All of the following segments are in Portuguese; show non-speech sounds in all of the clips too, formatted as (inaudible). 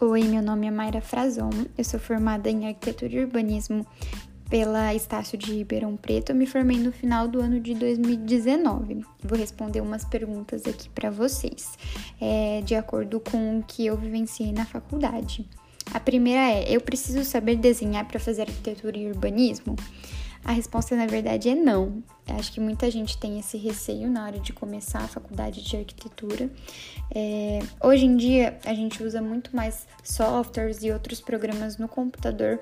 Oi, meu nome é Mayra Frazon, eu sou formada em Arquitetura e Urbanismo pela Estácio de Ribeirão Preto. Eu me formei no final do ano de 2019. Vou responder umas perguntas aqui para vocês, é, de acordo com o que eu vivenciei na faculdade. A primeira é: eu preciso saber desenhar para fazer arquitetura e urbanismo? A resposta, na verdade, é não. Acho que muita gente tem esse receio na hora de começar a faculdade de arquitetura. É, hoje em dia, a gente usa muito mais softwares e outros programas no computador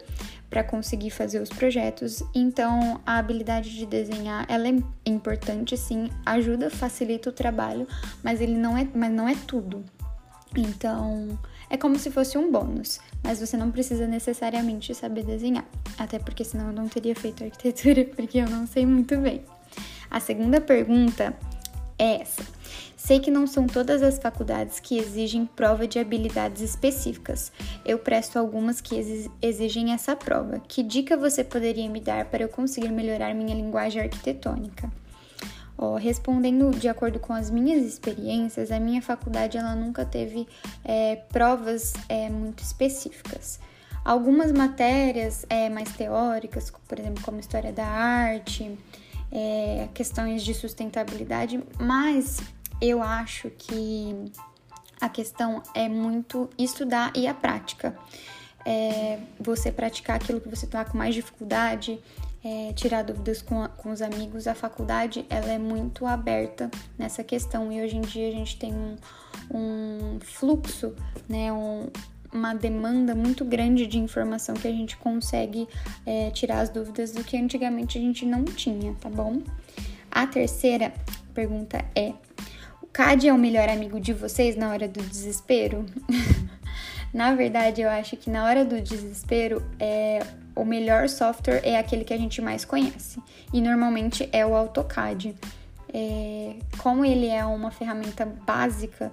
para conseguir fazer os projetos. Então, a habilidade de desenhar ela é importante, sim, ajuda, facilita o trabalho, mas ele não é, mas não é tudo. Então, é como se fosse um bônus, mas você não precisa necessariamente saber desenhar, até porque senão eu não teria feito arquitetura, (laughs) porque eu não sei muito bem. A segunda pergunta é essa. Sei que não são todas as faculdades que exigem prova de habilidades específicas. Eu presto algumas que exigem essa prova. Que dica você poderia me dar para eu conseguir melhorar minha linguagem arquitetônica? Oh, respondendo de acordo com as minhas experiências, a minha faculdade ela nunca teve é, provas é, muito específicas. Algumas matérias é, mais teóricas, por exemplo, como história da arte, é, questões de sustentabilidade, mas eu acho que a questão é muito estudar e a prática. É, você praticar aquilo que você está com mais dificuldade, é, tirar dúvidas com, com os amigos, a faculdade ela é muito aberta nessa questão e hoje em dia a gente tem um, um fluxo, né, um, uma demanda muito grande de informação que a gente consegue é, tirar as dúvidas do que antigamente a gente não tinha, tá bom? A terceira pergunta é: o CAD é o melhor amigo de vocês na hora do desespero? (laughs) na verdade, eu acho que na hora do desespero é o melhor software é aquele que a gente mais conhece e normalmente é o AutoCAD. É, como ele é uma ferramenta básica,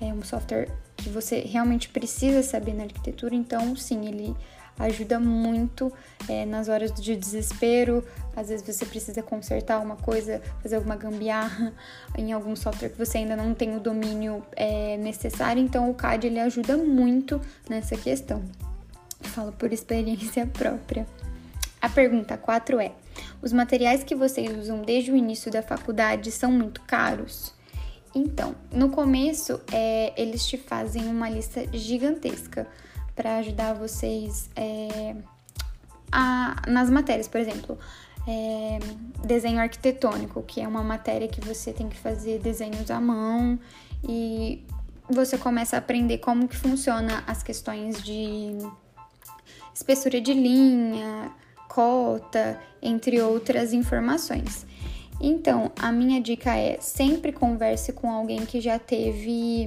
é um software que você realmente precisa saber na arquitetura, então sim, ele ajuda muito é, nas horas de desespero. Às vezes você precisa consertar uma coisa, fazer alguma gambiarra (laughs) em algum software que você ainda não tem o domínio é, necessário, então o CAD ele ajuda muito nessa questão. Falo por experiência (laughs) própria. A pergunta 4 é: Os materiais que vocês usam desde o início da faculdade são muito caros? Então, no começo, é, eles te fazem uma lista gigantesca para ajudar vocês é, a, nas matérias, por exemplo, é, desenho arquitetônico, que é uma matéria que você tem que fazer desenhos à mão e você começa a aprender como que funciona as questões de espessura de linha, cota, entre outras informações. Então, a minha dica é sempre converse com alguém que já teve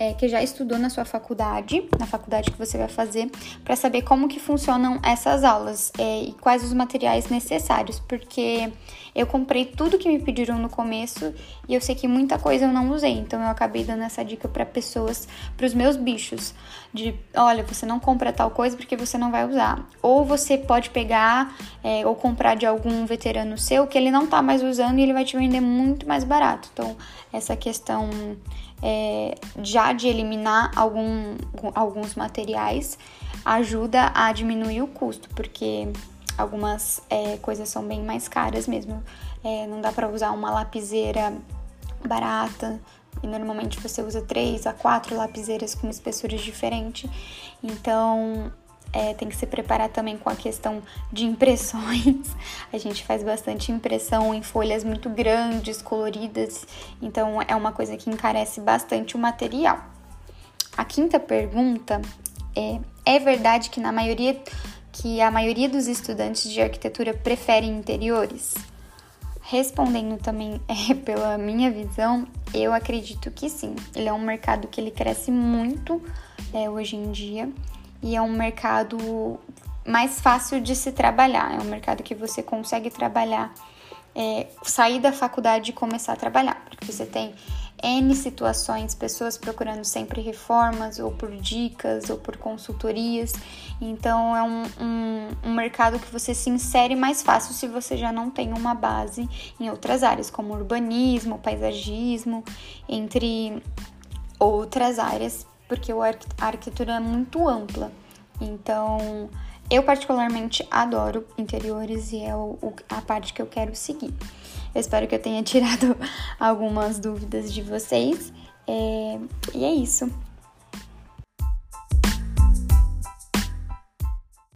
é, que já estudou na sua faculdade, na faculdade que você vai fazer, para saber como que funcionam essas aulas é, e quais os materiais necessários, porque eu comprei tudo que me pediram no começo e eu sei que muita coisa eu não usei, então eu acabei dando essa dica para pessoas, para os meus bichos, de olha, você não compra tal coisa porque você não vai usar, ou você pode pegar é, ou comprar de algum veterano seu que ele não tá mais usando e ele vai te vender muito mais barato. Então essa questão é, já de eliminar algum, alguns materiais ajuda a diminuir o custo, porque algumas é, coisas são bem mais caras mesmo. É, não dá para usar uma lapiseira barata e normalmente você usa três a quatro lapiseiras com espessuras diferentes. Então é, tem que se preparar também com a questão de impressões. (laughs) A gente faz bastante impressão em folhas muito grandes, coloridas, então é uma coisa que encarece bastante o material. A quinta pergunta é: é verdade que na maioria que a maioria dos estudantes de arquitetura preferem interiores? Respondendo também (laughs) é, pela minha visão, eu acredito que sim. Ele é um mercado que ele cresce muito é, hoje em dia e é um mercado mais fácil de se trabalhar. É um mercado que você consegue trabalhar, é, sair da faculdade e começar a trabalhar, porque você tem N situações, pessoas procurando sempre reformas, ou por dicas, ou por consultorias. Então, é um, um, um, mercado que você se insere mais fácil se você já não tem uma base em outras áreas, como urbanismo, paisagismo, entre outras áreas porque a arquitetura é muito ampla. Então, eu particularmente adoro interiores e é a parte que eu quero seguir. Eu espero que eu tenha (laughs) tirado algumas dúvidas de vocês. É, e é isso.